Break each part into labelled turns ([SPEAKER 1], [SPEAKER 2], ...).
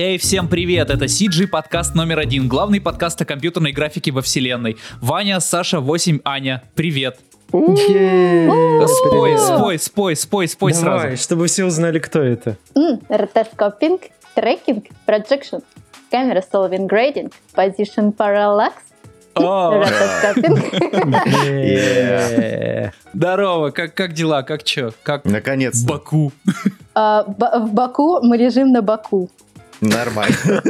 [SPEAKER 1] Эй, всем привет! Это CG подкаст номер один, главный подкаст о компьютерной графике во вселенной. Ваня, Саша, 8, Аня, привет! Спой, спой, спой, спой, спой сразу.
[SPEAKER 2] чтобы все узнали, кто это.
[SPEAKER 3] Rotoscoping, tracking, projection, camera solving grading, position parallax,
[SPEAKER 1] Здорово, как, как дела, как чё, как
[SPEAKER 4] Наконец-то.
[SPEAKER 1] Баку?
[SPEAKER 3] А, В Баку мы лежим на Баку.
[SPEAKER 4] Нормально.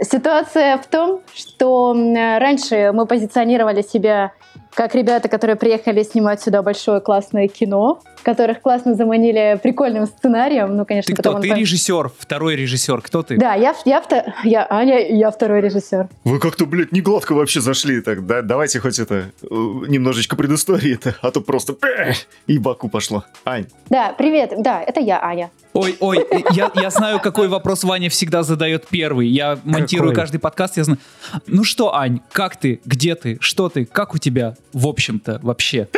[SPEAKER 3] Ситуация в том, что раньше мы позиционировали себя как ребята, которые приехали снимать сюда большое классное кино, которых классно заманили прикольным сценарием. Ну, конечно,
[SPEAKER 1] Ты кто?
[SPEAKER 3] он
[SPEAKER 1] Ты режиссер, второй режиссер, кто ты?
[SPEAKER 3] Да, я, я, я Аня, я второй режиссер.
[SPEAKER 4] Вы как-то, блядь, не гладко вообще зашли. Так, да, давайте хоть это, э, немножечко предыстории-то, а то просто и Баку пошло. Ань,
[SPEAKER 3] Да, привет. Да, это я, Аня.
[SPEAKER 1] Ой, ой, я, я знаю, какой вопрос Ваня всегда задает первый. Я монтирую
[SPEAKER 2] Какой?
[SPEAKER 1] каждый подкаст, я знаю. Ну что, Ань, как ты? Где ты? Что ты? Как у тебя? В общем-то, вообще.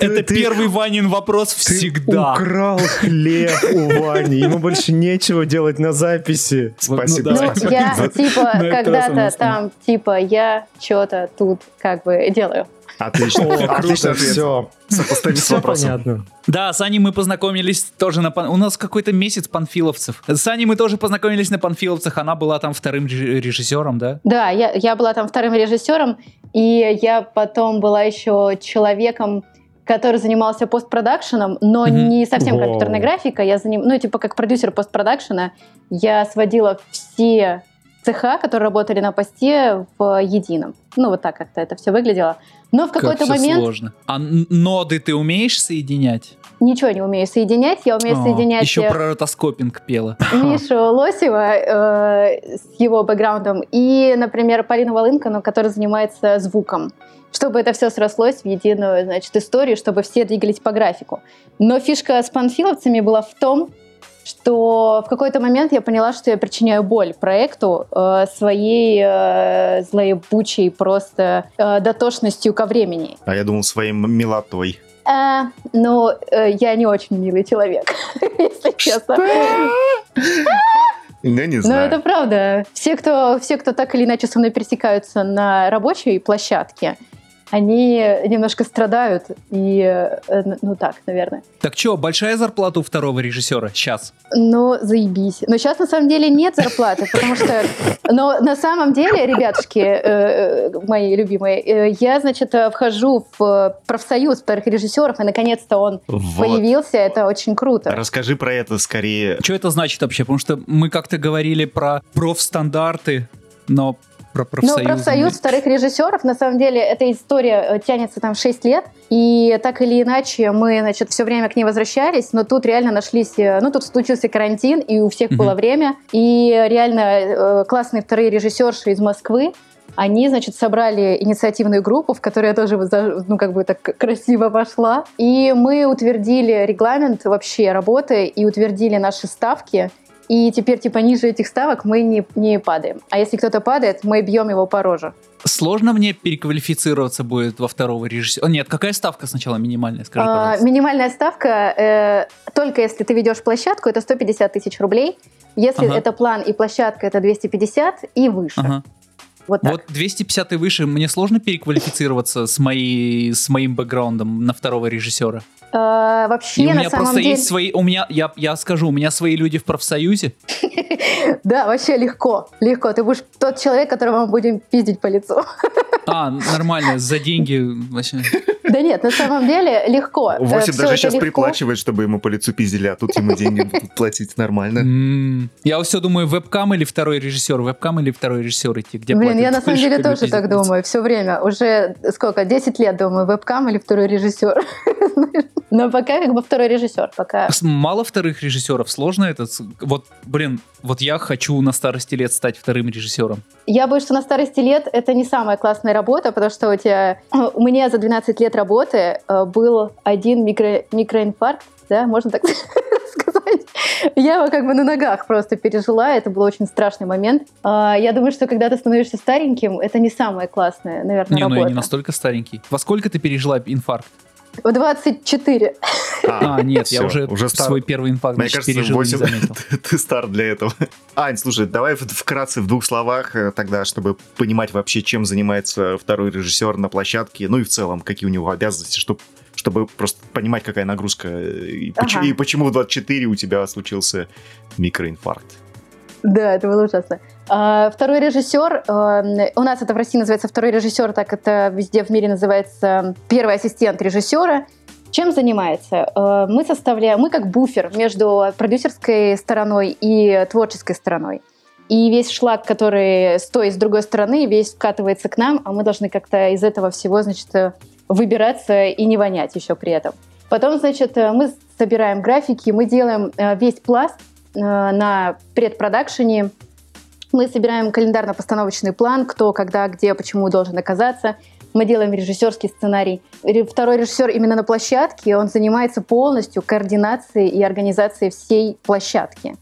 [SPEAKER 1] Это, первый Ванин вопрос
[SPEAKER 2] ты
[SPEAKER 1] всегда.
[SPEAKER 2] украл хлеб у Вани. Ему больше нечего делать на записи.
[SPEAKER 4] спасибо.
[SPEAKER 1] ну,
[SPEAKER 3] Ну,
[SPEAKER 1] давай.
[SPEAKER 3] я типа когда-то там, типа, я что-то тут как бы делаю.
[SPEAKER 4] Отлично,
[SPEAKER 2] О,
[SPEAKER 4] отлично
[SPEAKER 2] все.
[SPEAKER 4] Сопоставим с
[SPEAKER 2] Все
[SPEAKER 4] вопросом.
[SPEAKER 2] понятно.
[SPEAKER 1] Да, с Аней мы познакомились тоже на... пан- У нас какой-то месяц панфиловцев. С Аней мы тоже познакомились на панфиловцах. Она была там вторым реж- режиссером, да?
[SPEAKER 3] Да, я, я была там вторым режиссером, и я потом была еще человеком, который занимался постпродакшеном, но
[SPEAKER 1] Мгм.
[SPEAKER 3] не совсем
[SPEAKER 2] Воу.
[SPEAKER 3] компьютерной графикой. Я заним... Ну, типа, как продюсер постпродакшена, я сводила все цеха, которые работали на посте в едином. Ну, вот так как-то это все выглядело. Но в какой-то
[SPEAKER 1] как
[SPEAKER 3] момент
[SPEAKER 1] сложно. А ноды ты умеешь соединять?
[SPEAKER 3] ничего не умею соединять. Я умею
[SPEAKER 1] О,
[SPEAKER 3] соединять
[SPEAKER 1] Еще
[SPEAKER 3] э,
[SPEAKER 1] про ротоскопинг пела.
[SPEAKER 3] Мишу Лосева э, с его бэкграундом и, например, Полину Волынкану, которая занимается звуком. Чтобы это все срослось в единую, значит, историю, чтобы все двигались по графику. Но фишка с панфиловцами была в том, что в какой-то момент я поняла, что я причиняю боль проекту э, своей э, злоебучей просто э, дотошностью ко времени.
[SPEAKER 4] А я думал своим милотой.
[SPEAKER 3] Э, ну, э, я не очень милый человек, если честно.
[SPEAKER 4] Я не
[SPEAKER 3] Ну,
[SPEAKER 4] знаю.
[SPEAKER 3] это правда. Все кто, все, кто так или иначе со мной пересекаются на рабочей площадке, они немножко страдают. И, э, ну так, наверное.
[SPEAKER 1] Так что, большая зарплата у второго режиссера? Сейчас.
[SPEAKER 3] Ну, заебись. Но сейчас на самом деле нет зарплаты, потому что... Но на самом деле, ребятушки, э, э, мои любимые, э, я, значит, вхожу в профсоюз вторых режиссеров, и наконец-то он
[SPEAKER 4] Вот.
[SPEAKER 3] появился. Это очень круто.
[SPEAKER 4] Расскажи про это скорее.
[SPEAKER 1] Что это значит вообще? Потому что мы как-то говорили про профстандарты, но про
[SPEAKER 3] Ну,
[SPEAKER 1] профсоюзы...
[SPEAKER 3] профсоюз вторых режиссеров, на самом деле, эта история э, тянется там 6 лет, и так или иначе мы, значит, все время к ней возвращались, но тут реально нашлись, э, ну, тут случился карантин, и у всех было время, и реально э, классные вторые режиссерши из Москвы, они, значит, собрали инициативную группу, в которую я тоже, ну, как бы так красиво вошла. И мы утвердили регламент вообще работы и утвердили наши ставки. И теперь, типа, ниже этих ставок мы не, не падаем. А если кто-то падает, мы бьем его по роже.
[SPEAKER 1] Сложно мне переквалифицироваться будет во второго режиссера? Нет, какая ставка сначала минимальная, скажи,
[SPEAKER 3] А,
[SPEAKER 1] пожалуйста.
[SPEAKER 3] минимальная ставка, э, только если ты ведешь площадку, это 150 тысяч рублей. Если
[SPEAKER 1] Ага.
[SPEAKER 3] это план и площадка, это 250 и выше.
[SPEAKER 1] Ага.
[SPEAKER 3] Вот так.
[SPEAKER 1] Вот 250 и выше, мне сложно переквалифицироваться с, моей, с моим бэкграундом на второго режиссера.
[SPEAKER 3] Э, вообще,
[SPEAKER 1] И у
[SPEAKER 3] на
[SPEAKER 1] меня
[SPEAKER 3] самом
[SPEAKER 1] просто
[SPEAKER 3] деле...
[SPEAKER 1] есть свои... У меня, я, я скажу, у меня свои люди в профсоюзе.
[SPEAKER 3] Да, вообще легко. Легко. Ты будешь тот человек, которого мы будем пиздить по лицу.
[SPEAKER 1] А, нормально, за деньги вообще.
[SPEAKER 3] Да нет, на самом деле легко. Э,
[SPEAKER 4] Восемь даже сейчас
[SPEAKER 3] легко.
[SPEAKER 4] приплачивает, чтобы ему по лицу пиздили, а тут ему деньги будут платить нормально.
[SPEAKER 1] Я все думаю, вебкам или второй режиссер, вебкам или второй режиссер идти, где
[SPEAKER 3] Блин, я на самом деле тоже так думаю все время. Уже сколько, 10 лет думаю, вебкам или второй режиссер. Но пока как бы второй режиссер. Пока
[SPEAKER 1] Мало вторых режиссеров, сложно это. с- Вот, блин, вот я хочу на старости лет стать вторым режиссером.
[SPEAKER 3] Я боюсь, что на старости лет это не самая классная работа, потому что у тебя... У меня за 12 лет работы э, был один микро... микроинфаркт, да, можно так сказать. Я его как бы на ногах просто пережила, это был очень страшный момент. А, Я думаю, что когда ты становишься стареньким, это не самая классная, наверное,
[SPEAKER 1] Не, ну я
[SPEAKER 3] работа.
[SPEAKER 1] не настолько старенький. Во сколько ты пережила инфаркт?
[SPEAKER 3] В 24.
[SPEAKER 1] А, нет, я
[SPEAKER 4] всё,
[SPEAKER 1] уже,
[SPEAKER 4] уже стар.
[SPEAKER 1] свой первый инфаркт
[SPEAKER 4] Мне кажется,
[SPEAKER 1] пережил и не
[SPEAKER 4] 8
[SPEAKER 1] заметил.
[SPEAKER 4] ты, ты стар для этого. Ань, слушай, давай вкратце в двух словах э, тогда, чтобы понимать вообще, чем занимается второй режиссер на площадке, ну и в целом, какие у него обязанности, чтобы чтобы просто понимать, какая нагрузка э, и, поч-
[SPEAKER 3] Ага.
[SPEAKER 4] и почему в 24 у тебя случился микроинфаркт.
[SPEAKER 3] Да, это было ужасно. А, Второй режиссер, э, у нас это в России называется второй режиссер, так это везде в мире называется первый ассистент режиссера. Чем занимается? Э, Мы составляем, мы как буфер между продюсерской стороной и творческой стороной. И весь шлак, который с той и с другой стороны, весь вкатывается к нам, а мы должны как-то из этого всего, значит, э, выбираться и не вонять еще при этом. Потом, значит, мы собираем графики, мы делаем весь пласт на предпродакшене. Мы собираем календарно-постановочный план, кто, когда, где, почему должен оказаться. Мы делаем режиссерский сценарий. Второй режиссер именно на площадке, он занимается полностью координацией и организацией всей площадки.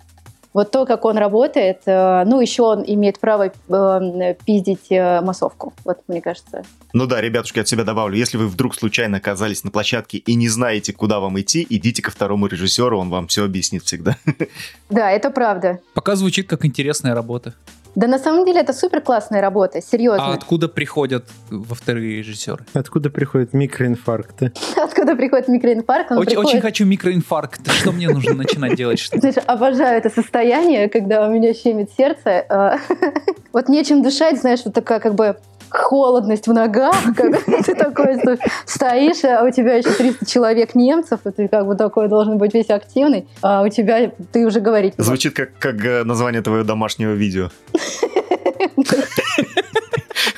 [SPEAKER 3] Вот то, как он работает, э, ну, еще он имеет право э, пиздить э, массовку. Вот, мне кажется.
[SPEAKER 4] Ну да, ребятушки, от себя добавлю. Если вы вдруг случайно оказались на площадке и не знаете, куда вам идти, идите ко второму режиссеру, он вам все объяснит всегда.
[SPEAKER 3] Да, это правда.
[SPEAKER 1] Пока звучит как интересная работа.
[SPEAKER 3] Да на самом деле это супер классная работа, серьезно.
[SPEAKER 1] А откуда приходят во вторые режиссеры?
[SPEAKER 2] Откуда приходят микроинфаркты?
[SPEAKER 3] Откуда приходит микроинфаркт?
[SPEAKER 1] Очень,
[SPEAKER 3] приходит-
[SPEAKER 1] очень хочу микроинфаркт. Что мне нужно начинать делать?
[SPEAKER 3] Знаешь, обожаю это состояние, когда у меня щемит сердце. э, Вот нечем дышать, знаешь, вот такая как бы холодность в ногах, как ты такой стоишь, а у тебя еще 300 человек немцев, и ты как бы такой должен быть весь активный, а у тебя ты уже говорить.
[SPEAKER 4] Звучит как, как э, название твоего домашнего видео.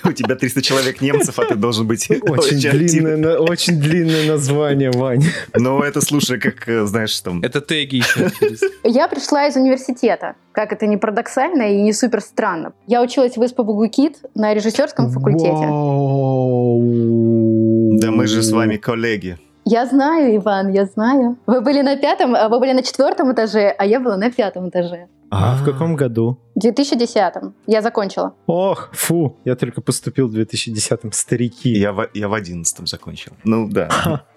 [SPEAKER 4] У тебя 300 человек немцев, а ты должен быть
[SPEAKER 2] Очень длинное, на- очень длинное название, Вань.
[SPEAKER 4] Но это, слушай, как, э, знаешь, там...
[SPEAKER 1] Это теги еще.
[SPEAKER 3] Я пришла из университета. Как это не парадоксально и не супер странно. Я училась в СПБГУ КИТ на режиссерском факультете.
[SPEAKER 2] Вау.
[SPEAKER 4] Да мы же с вами коллеги.
[SPEAKER 3] Я знаю, Иван, я знаю. Вы были на пятом, а вы были на четвертом этаже, а я была на пятом этаже.
[SPEAKER 2] А в каком году?
[SPEAKER 3] В 2010-м. Я закончила.
[SPEAKER 2] Ох, фу, я только поступил в 2010-м. Старики.
[SPEAKER 4] Я в, я в 11 закончил. Ну да.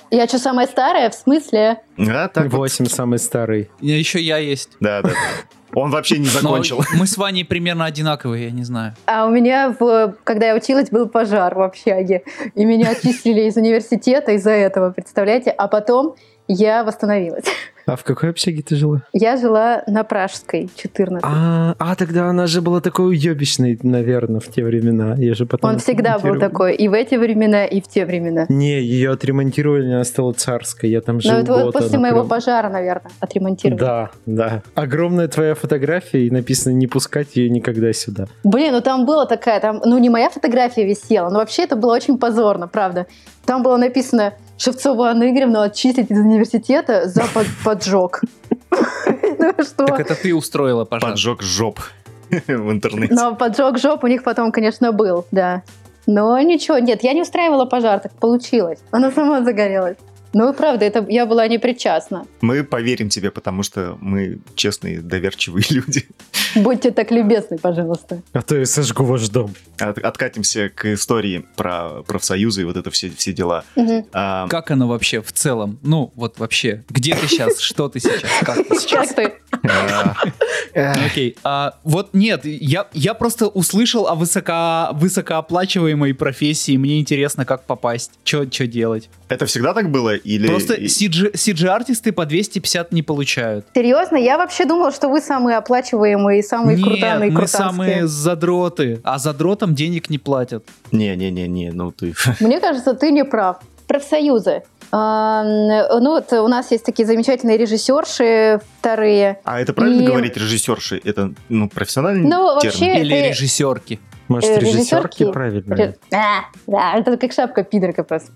[SPEAKER 3] Я что, самая старая? В смысле?
[SPEAKER 4] А, так вот.
[SPEAKER 2] Восемь самый старый.
[SPEAKER 1] Еще я есть.
[SPEAKER 4] Да, да. Он вообще не
[SPEAKER 1] Но
[SPEAKER 4] закончил.
[SPEAKER 1] мы с Ваней примерно одинаковые, я не знаю.
[SPEAKER 3] А у меня, в, когда я училась, был пожар в общаге. И меня отчислили из университета из-за этого, представляете? А потом я восстановилась.
[SPEAKER 2] А в какой общаге ты жила?
[SPEAKER 3] Я жила на Пражской, 14.
[SPEAKER 2] А, а тогда она же была такой уебищной, наверное, в те времена. Я же потом
[SPEAKER 3] Он всегда был такой, и в эти времена, и в те времена.
[SPEAKER 2] Не, ее отремонтировали, она стала царской. Я там жил
[SPEAKER 3] Но это вот
[SPEAKER 2] год,
[SPEAKER 3] после
[SPEAKER 2] она
[SPEAKER 3] моего
[SPEAKER 2] прям-
[SPEAKER 3] пожара, наверное, отремонтировали.
[SPEAKER 2] Да, да. Огромная твоя фотография, и написано «не пускать ее никогда сюда».
[SPEAKER 3] Блин, ну там была такая, там, ну не моя фотография висела, но вообще это было очень позорно, правда. Там было написано Шевцову Анну Игоревну отчислить из университета за под- поджог. Ну?
[SPEAKER 1] Так это ты устроила пожар.
[SPEAKER 4] Поджег жоп в интернете.
[SPEAKER 3] Но поджог жоп у них потом, конечно, был, да. Но ничего, нет, я не устраивала пожар, так получилось. Она сама загорелась. Ну, правда, это я была не причастна.
[SPEAKER 4] Мы поверим тебе, потому что мы честные, доверчивые люди.
[SPEAKER 3] Будьте так любезны, пожалуйста.
[SPEAKER 2] А то я сожгу ваш дом.
[SPEAKER 4] От- откатимся к истории про профсоюзы и вот это все, все дела.
[SPEAKER 3] Мгм.
[SPEAKER 4] А,
[SPEAKER 1] Как оно вообще в целом? Ну, вот вообще. Где ты сейчас? Что ты сейчас? Как ты сейчас?
[SPEAKER 3] Как ты?
[SPEAKER 4] А,
[SPEAKER 1] Окей. А, вот нет, я, я просто услышал о высоко, высокооплачиваемой профессии. Мне интересно, как попасть. Что делать?
[SPEAKER 4] это всегда так было? Или...
[SPEAKER 1] Просто CG-артисты по 250 не получают.
[SPEAKER 3] Серьезно? Я вообще думала, что вы самые оплачиваемые и самые крутаные
[SPEAKER 1] мы самые задроты. А задротам денег не платят.
[SPEAKER 4] Не-не-не-не, ну ты...
[SPEAKER 3] Мне кажется, ты не прав. Профсоюзы. Ну, вот у нас есть такие замечательные режиссерши вторые.
[SPEAKER 4] А это правильно
[SPEAKER 3] И-
[SPEAKER 4] говорить режиссерши? Это, ну, профессиональный
[SPEAKER 3] Ну,
[SPEAKER 4] термин?
[SPEAKER 3] вообще-
[SPEAKER 1] Или
[SPEAKER 3] ты-
[SPEAKER 1] режиссерки.
[SPEAKER 2] Может,
[SPEAKER 3] Э,
[SPEAKER 2] режиссерки
[SPEAKER 3] режиссерки?
[SPEAKER 2] правильно?
[SPEAKER 3] Ре- А, да, это как шапка пидорка просто.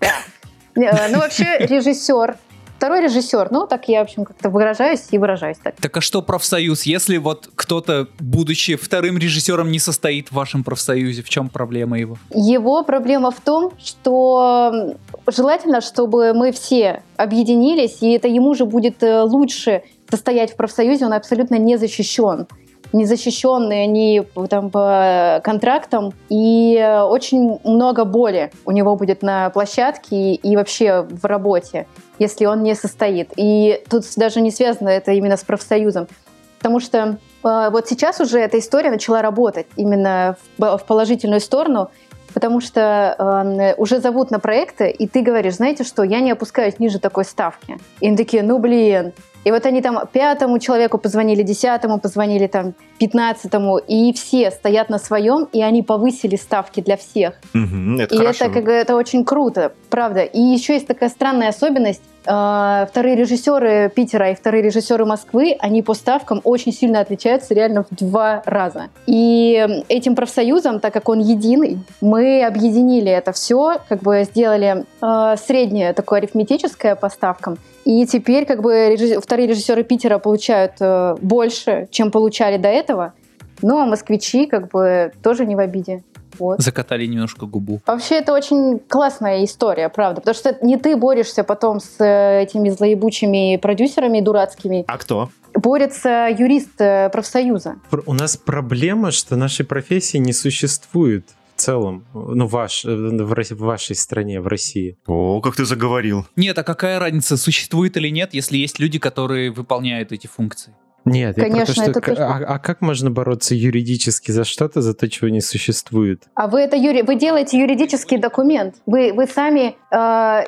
[SPEAKER 3] Не, Ну, вообще, режиссер. Второй режиссер. Ну, так я, в общем, как-то выражаюсь и выражаюсь так.
[SPEAKER 1] Так а что профсоюз? Если вот кто-то, будучи вторым режиссером, не состоит в вашем профсоюзе, в чем проблема его?
[SPEAKER 3] Его проблема в том, что желательно, чтобы мы все объединились, и это ему же будет э, лучше состоять в профсоюзе, он абсолютно не защищен. незащищенный ни там, по контрактам, и очень много боли у него будет на площадке и вообще в работе, если он не состоит. И тут даже не связано это именно с профсоюзом, потому что э, вот сейчас уже эта история начала работать именно в, в положительную сторону, потому что э, уже зовут на проекты, и ты говоришь, знаете что, я не опускаюсь ниже такой ставки. И они такие, ну блин, и вот они там пятому человеку позвонили, десятому позвонили, там, пятнадцатому, и все стоят на своем, и они повысили ставки для всех.
[SPEAKER 4] Мгм, это
[SPEAKER 3] и
[SPEAKER 4] хорошо.
[SPEAKER 3] это, как, это очень круто, правда. И еще есть такая странная особенность. э, Вторые режиссеры Питера и вторые режиссеры Москвы, они по ставкам очень сильно отличаются реально в два раза. И этим профсоюзом, так как он единый, мы объединили это все, как бы сделали э, среднее такое арифметическое по ставкам. И теперь как бы режисс- вторые режиссеры Питера получают э, больше, чем получали до этого. Ну а москвичи как бы тоже не в обиде. Вот.
[SPEAKER 1] Закатали немножко губу.
[SPEAKER 3] Вообще это очень классная история, правда, потому что не ты борешься потом с э, этими злоебучими продюсерами дурацкими,
[SPEAKER 4] А кто?
[SPEAKER 3] борется юрист э, профсоюза.
[SPEAKER 2] Пр- У нас проблема, что нашей профессии не существует в целом, ну, ваш, э, в, в вашей стране, в России.
[SPEAKER 4] О, как ты заговорил.
[SPEAKER 1] Нет, а какая разница, существует или нет, если есть люди, которые выполняют эти функции?
[SPEAKER 2] Нет, я про то,
[SPEAKER 3] Конечно,
[SPEAKER 2] что
[SPEAKER 3] это
[SPEAKER 2] а, а как можно бороться юридически за что-то, за то, чего не существует?
[SPEAKER 3] А вы это юри... вы делаете юридический документ. Вы, вы сами э,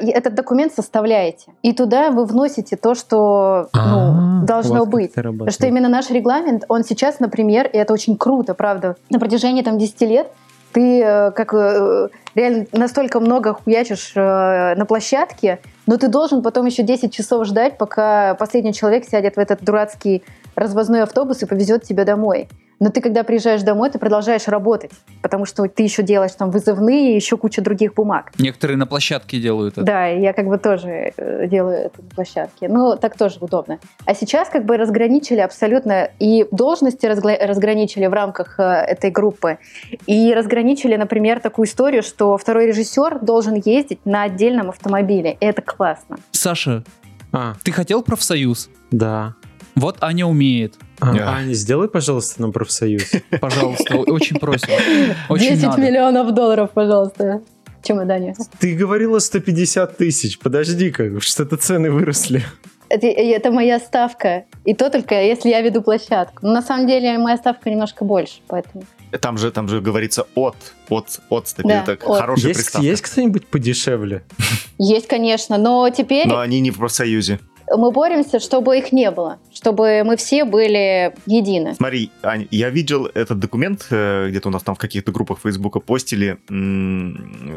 [SPEAKER 3] этот документ составляете. И туда вы вносите то, что ну,
[SPEAKER 2] А, у
[SPEAKER 3] должно
[SPEAKER 2] как
[SPEAKER 3] быть. Потому что именно наш регламент, он сейчас, например, и это очень круто, правда, на протяжении там 10 лет ты э, как э, реально настолько много хуячишь э, на площадке, но ты должен потом еще 10 часов ждать, пока последний человек сядет в этот дурацкий развозной автобус и повезет тебя домой. Но ты, когда приезжаешь домой, ты продолжаешь работать, потому что ты еще делаешь там вызывные и еще куча других бумаг.
[SPEAKER 1] Некоторые на площадке делают это.
[SPEAKER 3] Да, я как бы тоже э, делаю это на площадке. Ну, так тоже удобно. А сейчас как бы разграничили абсолютно и должности разгла- разграничили в рамках э, этой группы. И разграничили, например, такую историю, что второй режиссер должен ездить на отдельном автомобиле. И это классно.
[SPEAKER 1] Саша,
[SPEAKER 2] А,
[SPEAKER 1] ты хотел профсоюз?
[SPEAKER 2] да.
[SPEAKER 1] Вот Аня умеет.
[SPEAKER 2] А. Аня, сделай, пожалуйста, нам профсоюз.
[SPEAKER 1] Пожалуйста, очень просим. Очень
[SPEAKER 3] 10
[SPEAKER 1] надо.
[SPEAKER 3] миллионов долларов, пожалуйста. Чемодане.
[SPEAKER 2] Ты говорила 150 тысяч. Подожди-ка, что-то цены выросли.
[SPEAKER 3] Это, это моя ставка. И то только, если я веду площадку. Но на самом деле моя ставка немножко больше, поэтому...
[SPEAKER 4] Там же, там же говорится от, от, от 100.
[SPEAKER 3] Да,
[SPEAKER 4] это
[SPEAKER 3] от.
[SPEAKER 4] хорошая
[SPEAKER 2] Есть,
[SPEAKER 4] приставка.
[SPEAKER 2] есть кто-нибудь подешевле?
[SPEAKER 3] Есть, конечно, но теперь
[SPEAKER 4] Но они не в профсоюзе.
[SPEAKER 3] Мы боремся, чтобы их не было, чтобы мы все были едины.
[SPEAKER 4] Смотри, Ань, я видел этот документ, э, где-то у нас там в каких-то группах Фейсбука постили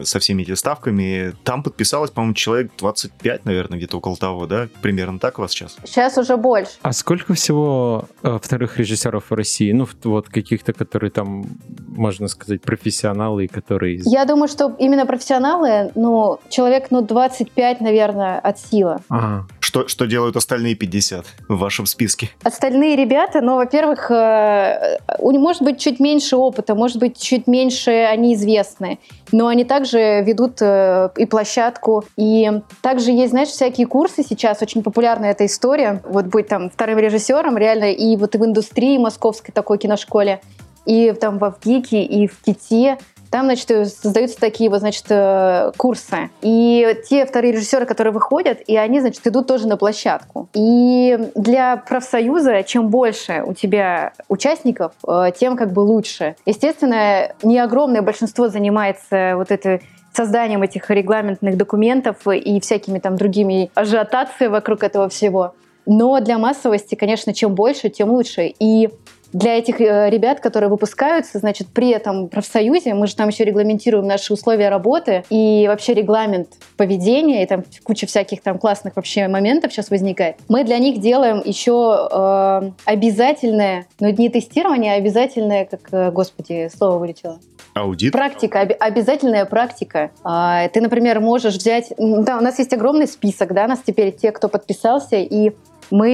[SPEAKER 4] со всеми этими ставками. Там подписалось, по-моему, человек 25, наверное, где-то около того, да? Примерно так у вас сейчас?
[SPEAKER 3] Сейчас уже больше.
[SPEAKER 2] А сколько всего э, вторых режиссеров в России? Ну, вот каких-то, которые там, можно сказать, профессионалы, которые...
[SPEAKER 3] Я думаю, что именно профессионалы, ну, человек, ну, 25, наверное, от силы.
[SPEAKER 2] А,
[SPEAKER 4] Что, что делают остальные 50 в вашем списке?
[SPEAKER 3] Остальные ребята, ну, во-первых, э, них может быть чуть меньше опыта, может быть, чуть меньше они известны, но они также ведут э, и площадку, и также есть, знаешь, всякие курсы сейчас, очень популярная эта история, вот быть там вторым режиссером, реально, и вот в индустрии московской такой киношколе, и там во ВГИКе, и в КИТе, там, значит, э, создаются такие вот, значит, э, курсы. И те вторые режиссеры, которые выходят, и они, значит, идут тоже на площадку. И для профсоюза, чем больше у тебя участников, э, тем как бы лучше. Естественно, не огромное большинство занимается вот этой созданием этих регламентных документов и всякими там другими ажиотацией вокруг этого всего. Но для массовости, конечно, чем больше, тем лучше. И для этих э, ребят, которые выпускаются, значит, при этом профсоюзе, мы же там еще регламентируем наши условия работы и вообще регламент поведения, и там куча всяких там классных вообще моментов сейчас возникает. Мы для них делаем еще э, обязательное, ну не тестирование, а обязательное, как, э, господи, слово вылетело.
[SPEAKER 4] Аудит?
[SPEAKER 3] Практика, оби- обязательная практика. А, Ты, например, можешь взять... Да, у нас есть огромный список, да, нас теперь те, кто подписался, и мы...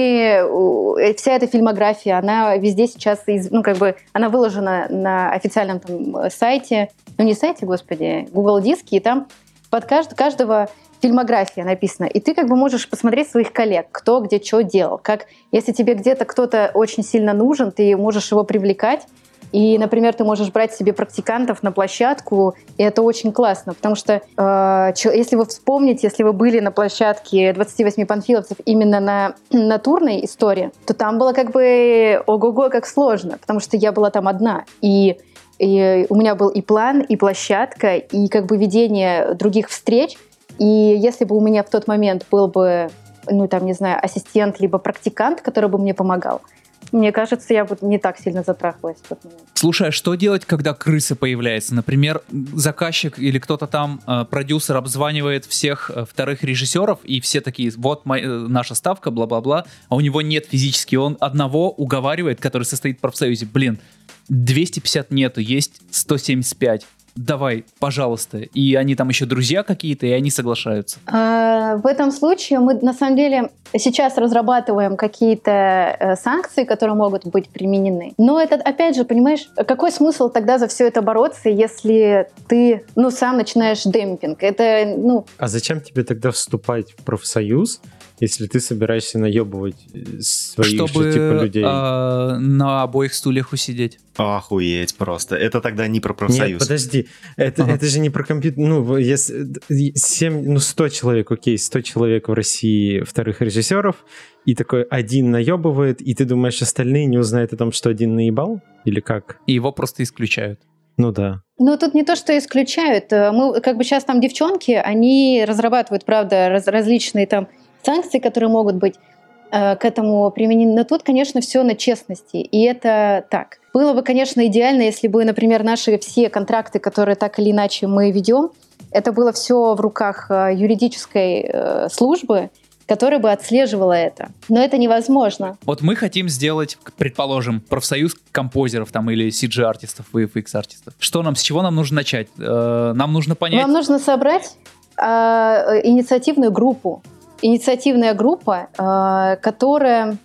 [SPEAKER 3] э, Вся эта фильмография, она везде сейчас, ну, как бы, она выложена на официальном там э, сайте, ну, не сайте, господи, Google Диске, и там под кажд- каждого фильмография написана, и ты как бы можешь посмотреть своих коллег, кто где что делал. Как, если тебе где-то кто-то очень сильно нужен, ты можешь его привлекать, и, например, ты можешь брать себе практикантов на площадку, и это очень классно, потому что э, если вы вспомните, если вы были на площадке 28 панфиловцев именно на натурной истории, то там было как бы ого-го как сложно, потому что я была там одна. И и у меня был и план, и площадка, и как бы ведение других встреч. И если бы у меня в тот момент был бы, ну там, не знаю, ассистент, либо практикант, который бы мне помогал, мне кажется, я бы не так сильно затрахалась в тот момент.
[SPEAKER 1] Слушай, а что делать, когда крыса появляется? Например, заказчик или кто-то там, э, продюсер, обзванивает всех э, вторых режиссеров, и все такие, вот моя, э, наша ставка, бла-бла-бла, а у него нет физически, он одного уговаривает, который состоит в профсоюзе. Блин, 250 нету, есть 175 давай, пожалуйста. И они там еще друзья какие-то, и они соглашаются.
[SPEAKER 3] А, в этом случае мы на самом деле сейчас разрабатываем какие-то э, санкции, которые могут быть применены. Но это, опять же, понимаешь, какой смысл тогда за все это бороться, если ты, ну, сам начинаешь демпинг? Это, ну...
[SPEAKER 2] А зачем тебе тогда вступать в профсоюз, если ты собираешься наебывать э, своих
[SPEAKER 1] Чтобы,
[SPEAKER 2] же типа людей.
[SPEAKER 1] А, на обоих стульях усидеть.
[SPEAKER 4] Охуеть просто. Это тогда не про профсоюз.
[SPEAKER 2] Нет, подожди. Это, ага. это же не про компьютер. Ну, если 7, ну, 100 человек, окей, 100 человек в России вторых режиссеров, и такой один наебывает, и ты думаешь, остальные не узнают о том, что один наебал? Или как?
[SPEAKER 1] И его просто исключают.
[SPEAKER 2] Ну да.
[SPEAKER 3] Ну, тут не то, что исключают. Мы, как бы сейчас там девчонки, они разрабатывают, правда, раз, различные там санкции, которые могут быть э, к этому применены. Но тут, конечно, все на честности. И это так. Было бы, конечно, идеально, если бы, например, наши все контракты, которые так или иначе мы ведем, это было все в руках э, юридической э, службы, которая бы отслеживала это. Но это невозможно.
[SPEAKER 1] Вот мы хотим сделать, предположим, профсоюз композеров там или CG-артистов, VFX-артистов. Что нам, с чего нам нужно начать? Нам нужно понять...
[SPEAKER 3] Нам нужно собрать э, инициативную группу инициативная группа, э, которая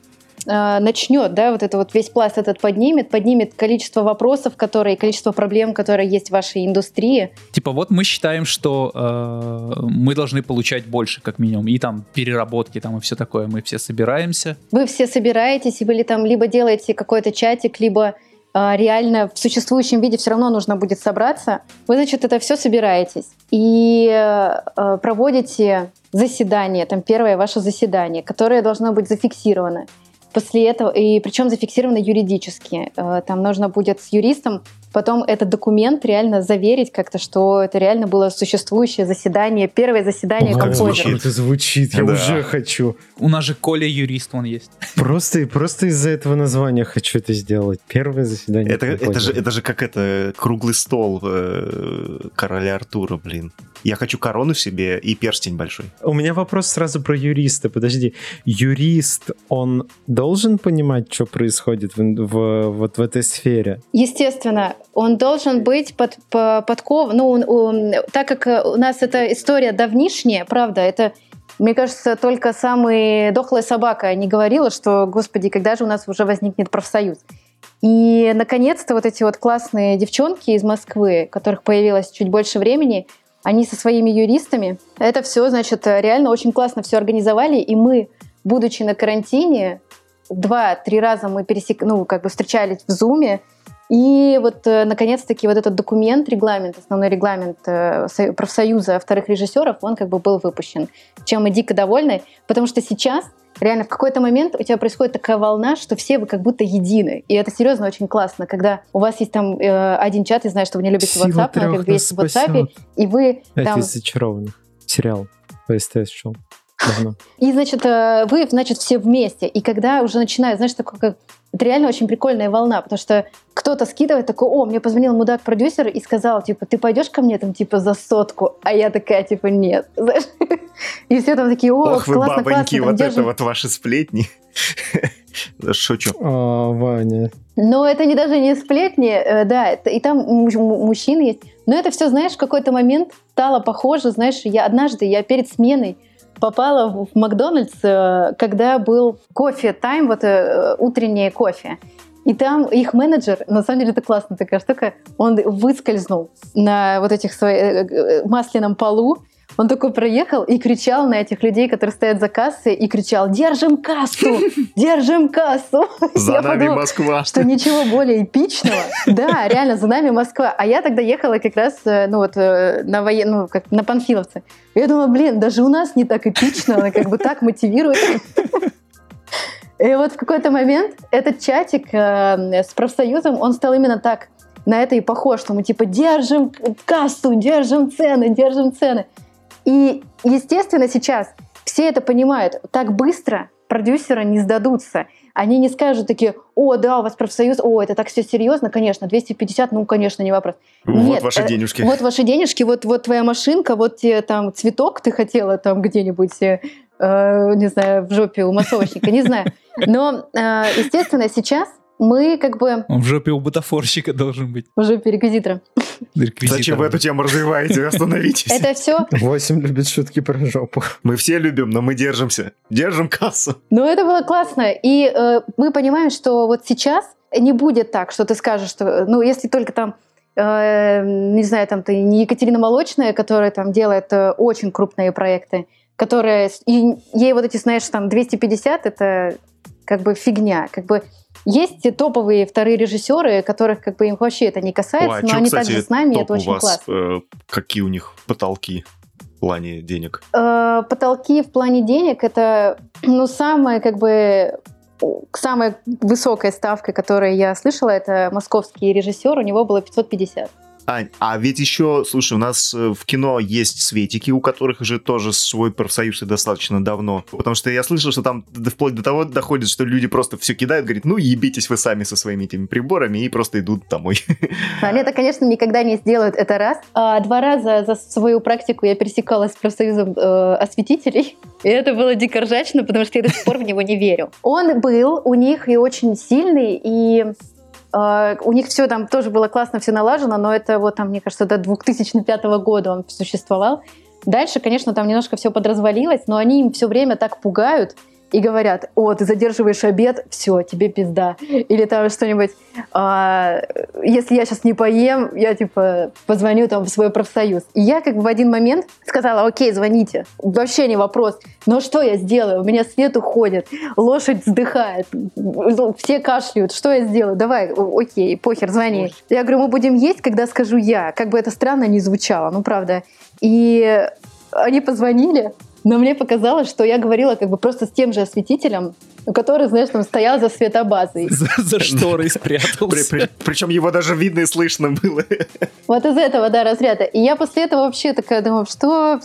[SPEAKER 3] э, начнет, да, вот это вот весь пласт этот поднимет, поднимет количество вопросов, которые, количество проблем, которые есть в вашей индустрии.
[SPEAKER 1] Типа вот мы считаем, что э, мы должны получать больше, как минимум, и там переработки там и все такое, мы все собираемся.
[SPEAKER 3] Вы все собираетесь, и вы там либо делаете какой-то чатик, либо реально в существующем виде все равно нужно будет собраться. Вы, значит, это все собираетесь и э, проводите заседание, там первое ваше заседание, которое должно быть зафиксировано. После этого, и причем зафиксировано юридически. Э, там нужно будет с юристом потом этот документ реально заверить как-то, что это реально было существующее заседание, первое заседание композера.
[SPEAKER 2] Это звучит, я да. уже хочу.
[SPEAKER 1] У нас же Коля юрист, он есть.
[SPEAKER 2] Просто, просто из-за этого названия хочу это сделать. Первое заседание
[SPEAKER 4] это, это, же, это же как это, круглый стол э, короля Артура, блин. Я хочу корону себе и перстень большой.
[SPEAKER 2] У меня вопрос сразу про юриста. Подожди, юрист, он должен понимать, что происходит в, в, вот в этой сфере?
[SPEAKER 3] Естественно, он должен быть под, по, подков... Ну, он, он, так как у нас эта история давнишняя, правда, это мне кажется, только самая дохлая собака не говорила, что, господи, когда же у нас уже возникнет профсоюз. И, наконец-то, вот эти вот классные девчонки из Москвы, которых появилось чуть больше времени, они со своими юристами. Это все, значит, реально очень классно все организовали, и мы, будучи на карантине, два-три раза мы пересек, ну, как бы встречались в Зуме, и вот, э, наконец-таки, вот этот документ, регламент, основной регламент э, профсоюза вторых режиссеров, он как бы был выпущен. Чем мы дико довольны, потому что сейчас реально в какой-то момент у тебя происходит такая волна, что все вы как будто едины. И это серьезно очень классно, когда у вас есть там э, один чат, и знаешь, что вы не любите Сила WhatsApp, но как бы есть в WhatsApp, и вы
[SPEAKER 2] там... Это зачарованных. Сериал по СТС шел.
[SPEAKER 3] И, значит, э, вы, значит, все вместе. И когда уже начинает, знаешь, такое, как это реально очень прикольная волна, потому что кто-то скидывает такой, о, мне позвонил мудак-продюсер и сказал, типа, ты пойдешь ко мне там, типа, за сотку? А я такая, типа, нет. И все там такие, о,
[SPEAKER 4] Ох, вы
[SPEAKER 3] классно,
[SPEAKER 4] бабоньки,
[SPEAKER 3] классно.
[SPEAKER 4] вот это вот ваши сплетни. Шучу.
[SPEAKER 2] А, Ваня.
[SPEAKER 3] Но это не даже не сплетни, э, да, и там мужчины есть. Но это все, знаешь, в какой-то момент стало похоже, знаешь, я однажды, я перед сменой попала в Макдональдс, э, когда был кофе-тайм, вот э, утреннее кофе. И там их менеджер, на самом деле это классная такая штука, он выскользнул на вот этих своих э, масляном полу, Он такой проехал и кричал на этих людей, которые стоят за кассой, и кричал «Держим кассу! Держим кассу!»
[SPEAKER 4] За
[SPEAKER 3] Я
[SPEAKER 4] нами
[SPEAKER 3] подумала,
[SPEAKER 4] Москва.
[SPEAKER 3] что ничего более эпичного. Да, реально, за нами Москва. А я тогда ехала как раз, э, ну вот, э, на воен... ну, как на Панфиловце. Я думала, блин, даже у нас не так эпично, она как бы так мотивирует. И вот в какой-то момент этот чатик э, с профсоюзом, он стал именно так на это и похож, что мы типа держим кассу, держим цены, держим цены. И, естественно, сейчас все это понимают. Так быстро продюсеры не сдадутся. Они не скажут такие, о, да, у вас профсоюз, о, это так все серьезно, конечно, 250, ну, конечно, не вопрос.
[SPEAKER 4] Вот
[SPEAKER 3] Нет,
[SPEAKER 4] ваши
[SPEAKER 3] э,
[SPEAKER 4] денежки.
[SPEAKER 3] Вот ваши денежки, вот, вот твоя машинка, вот тебе там цветок ты хотела там где-нибудь, э, э, не знаю, в жопе у массовочника, не знаю. Но, э, естественно, сейчас мы как бы
[SPEAKER 1] Он в жопе у бутафорщика должен быть.
[SPEAKER 3] уже реквизитора.
[SPEAKER 4] Зачем вы эту тему развиваете? Остановитесь.
[SPEAKER 3] Это все
[SPEAKER 2] Восемь любит шутки про жопу.
[SPEAKER 4] Мы все любим, но мы держимся. Держим кассу.
[SPEAKER 3] Ну, это было классно. И э, мы понимаем, что вот сейчас не будет так, что ты скажешь, что, ну, если только там, э, не знаю, там ты не Екатерина Молочная, которая там делает э, очень крупные проекты, которая, и ей вот эти, знаешь, там 250, это как бы фигня, как бы есть топовые вторые режиссеры, которых как бы им вообще это не касается,
[SPEAKER 4] Ой, а
[SPEAKER 3] но
[SPEAKER 4] чё,
[SPEAKER 3] они
[SPEAKER 4] кстати,
[SPEAKER 3] также с нами, и это
[SPEAKER 4] у
[SPEAKER 3] очень
[SPEAKER 4] вас,
[SPEAKER 3] классно.
[SPEAKER 4] э, какие у них потолки в плане денег?
[SPEAKER 3] Э, потолки в плане денег это ну самая как бы самая высокая ставка, которую я слышала, это московский режиссер, у него было 550.
[SPEAKER 4] Ань, а ведь еще, слушай, у нас э, в кино есть светики, у которых же тоже свой профсоюз и достаточно давно. Потому что я слышал, что там вплоть до того доходит, что люди просто все кидают, говорят, ну ебитесь вы сами со своими этими приборами и просто идут домой.
[SPEAKER 3] Они это, конечно, никогда не сделают, это раз. А два раза за свою практику я пересекалась с профсоюзом э, осветителей, и это было дико ржачно, потому что я до сих пор в него не верю. Он был у них и очень сильный, и у них все там тоже было классно, все налажено, но это вот там, мне кажется, до 2005 года он существовал. Дальше, конечно, там немножко все подразвалилось, но они им все время так пугают и говорят, о, ты задерживаешь обед, все, тебе пизда. Или там что-нибудь, «А, если я сейчас не поем, я типа позвоню там в свой профсоюз. И я как бы в один момент сказала, окей, звоните, вообще не вопрос. Но что я сделаю? У меня свет уходит, лошадь вздыхает, все кашляют, что я сделаю? Давай, окей, похер, звони. Я говорю, мы будем есть, когда скажу я. Как бы это странно не звучало, ну правда. И они позвонили, но мне показалось, что я говорила как бы просто с тем же осветителем, который, знаешь, там стоял за светобазой.
[SPEAKER 1] За, за шторой
[SPEAKER 4] При-
[SPEAKER 1] спрятался.
[SPEAKER 4] при- Причем его даже видно и слышно было.
[SPEAKER 3] Вот из этого, да, разряда. И я после этого вообще такая думаю, что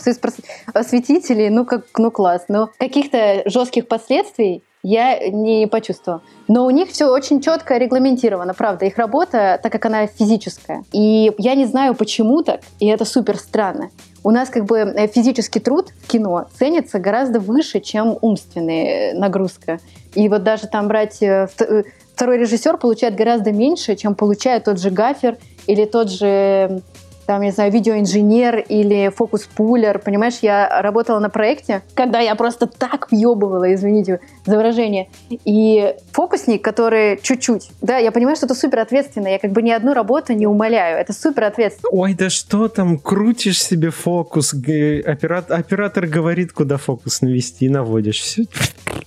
[SPEAKER 3] осветителей, ну как, ну класс. Но каких-то жестких последствий я не почувствовала. Но у них все очень четко регламентировано, правда. Их работа, так как она физическая. И я не знаю, почему так, и это супер странно. У нас как бы э, физический труд в кино ценится гораздо выше, чем умственная нагрузка. И вот даже там брать... э, э, Второй режиссер получает гораздо меньше, чем получает тот же гафер или тот же там, не знаю, видеоинженер или фокус-пулер, понимаешь, я работала на проекте, когда я просто так въебывала, извините за выражение, и фокусник, который чуть-чуть, да, я понимаю, что это супер ответственно, я как бы ни одну работу не умоляю, это супер ответственно.
[SPEAKER 2] Ой, да что там, крутишь себе фокус, оператор, оператор говорит, куда фокус навести, и наводишь. Все.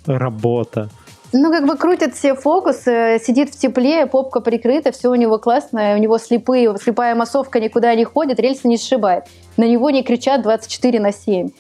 [SPEAKER 2] Работа.
[SPEAKER 3] Ну, как бы крутит все фокус, сидит в тепле, попка прикрыта, все у него классно, у него слепые, слепая массовка никуда не ходит, рельсы не сшибает. На него не кричат 24 на 7.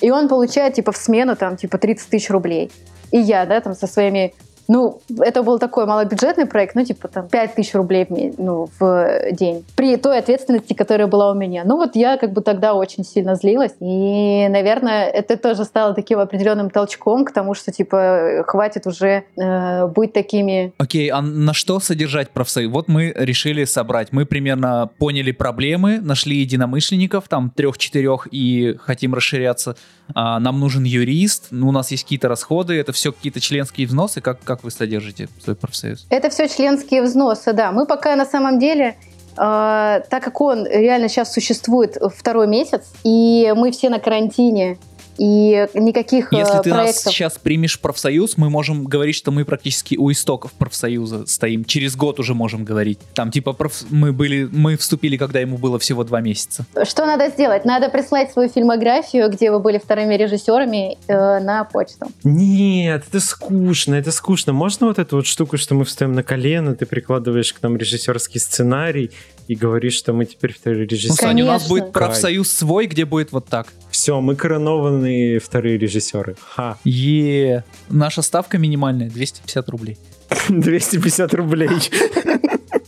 [SPEAKER 3] И он получает, типа, в смену, там, типа, 30 тысяч рублей. И я, да, там, со своими... Ну, это был такой малобюджетный проект, ну, типа, там, 5 тысяч рублей в, ну, в день. При той ответственности, которая была у меня. Ну, вот я как бы тогда очень сильно злилась. И, наверное, это тоже стало таким определенным толчком к тому, что, типа, хватит уже э, быть такими...
[SPEAKER 1] Окей, а на что содержать профсоюз? Вот мы решили собрать. Мы примерно поняли проблемы, нашли единомышленников, там трех-четырех, и хотим расширяться. А, нам нужен юрист, ну, у нас есть какие-то расходы, это все какие-то членские взносы. Как, как вы содержите свой профсоюз?
[SPEAKER 3] Это все членские взносы, да. Мы пока на самом деле, э, так как он реально сейчас существует второй месяц, и мы все на карантине, И никаких
[SPEAKER 1] Если
[SPEAKER 3] э,
[SPEAKER 1] ты нас
[SPEAKER 3] проектов...
[SPEAKER 1] сейчас примешь в профсоюз, мы можем говорить, что мы практически у истоков профсоюза стоим. Через год уже можем говорить. Там типа проф- мы были, мы вступили, когда ему было всего два месяца.
[SPEAKER 3] Что надо сделать? Надо прислать свою фильмографию, где вы были вторыми режиссерами, э, на почту.
[SPEAKER 2] Нет, это скучно, это скучно. Можно вот эту вот штуку, что мы встаем на колено, ты прикладываешь к нам режиссерский сценарий и говоришь, что мы теперь вторые
[SPEAKER 1] Ну,
[SPEAKER 2] режиссеры.
[SPEAKER 1] Саня, у нас будет профсоюз свой, где будет вот так.
[SPEAKER 2] Все, мы коронованные вторые режиссеры. Ха.
[SPEAKER 1] Е, наша ставка минимальная 250 рублей.
[SPEAKER 2] 250 рублей.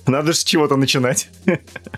[SPEAKER 4] Надо же с чего-то начинать.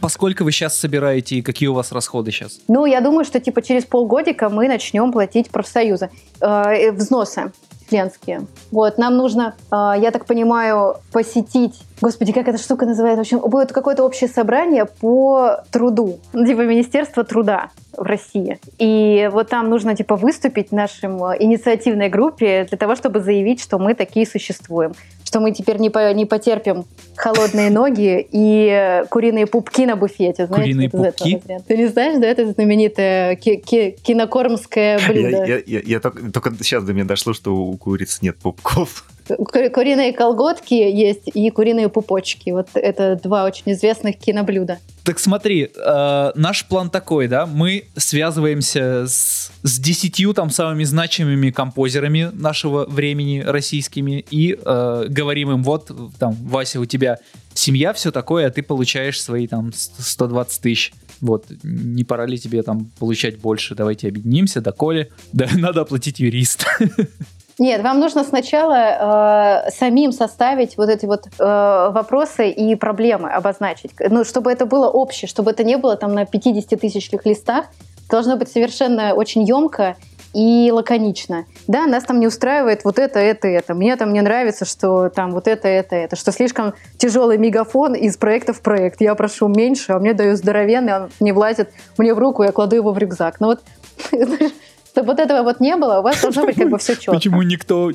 [SPEAKER 1] Поскольку вы сейчас собираете и какие у вас расходы сейчас?
[SPEAKER 3] Ну, я думаю, что типа через полгодика мы начнем платить профсоюзы, э, взносы членские. Вот, нам нужно, э, я так понимаю, посетить, господи, как эта штука называется, в общем, будет какое-то общее собрание по труду, ну, типа Министерство труда в России. И вот там нужно типа выступить нашим э, инициативной группе для того, чтобы заявить, что мы такие существуем, что мы теперь не, по- не потерпим холодные ноги и э, куриные пупки на буфете. Знаете,
[SPEAKER 1] Куриные пупки?
[SPEAKER 3] Ты не знаешь, да, это знаменитое ки- ки- кинокормское блюдо?
[SPEAKER 4] Я, я- я- я только, только сейчас до меня дошло, что у куриц нет пупков.
[SPEAKER 3] Ку- Куриные колготки есть и куриные пупочки. Вот это два очень известных киноблюда.
[SPEAKER 1] Так смотри, э, наш план такой, да, мы связываемся с, с десятью там самыми значимыми композерами нашего времени российскими и э, говорим им, вот, там, Вася, у тебя семья, все такое, а ты получаешь свои там с- 120 тысяч. Вот, не пора ли тебе там получать больше? Давайте объединимся, доколе. Да, надо оплатить юриста.
[SPEAKER 3] Нет, вам нужно сначала э, самим составить вот эти вот э, вопросы и проблемы обозначить. Ну, чтобы это было общее, чтобы это не было там на 50 тысячных листах. Должно быть совершенно очень емко и лаконично. Да, нас там не устраивает вот это, это, это. Мне там не нравится, что там вот это, это, это. Что слишком тяжелый мегафон из проекта в проект. Я прошу меньше, а мне дают здоровенный, он не влазит мне в руку, я кладу его в рюкзак. Ну вот, чтобы вот этого вот не было, у вас должно быть как бы все четко.
[SPEAKER 1] Почему никто,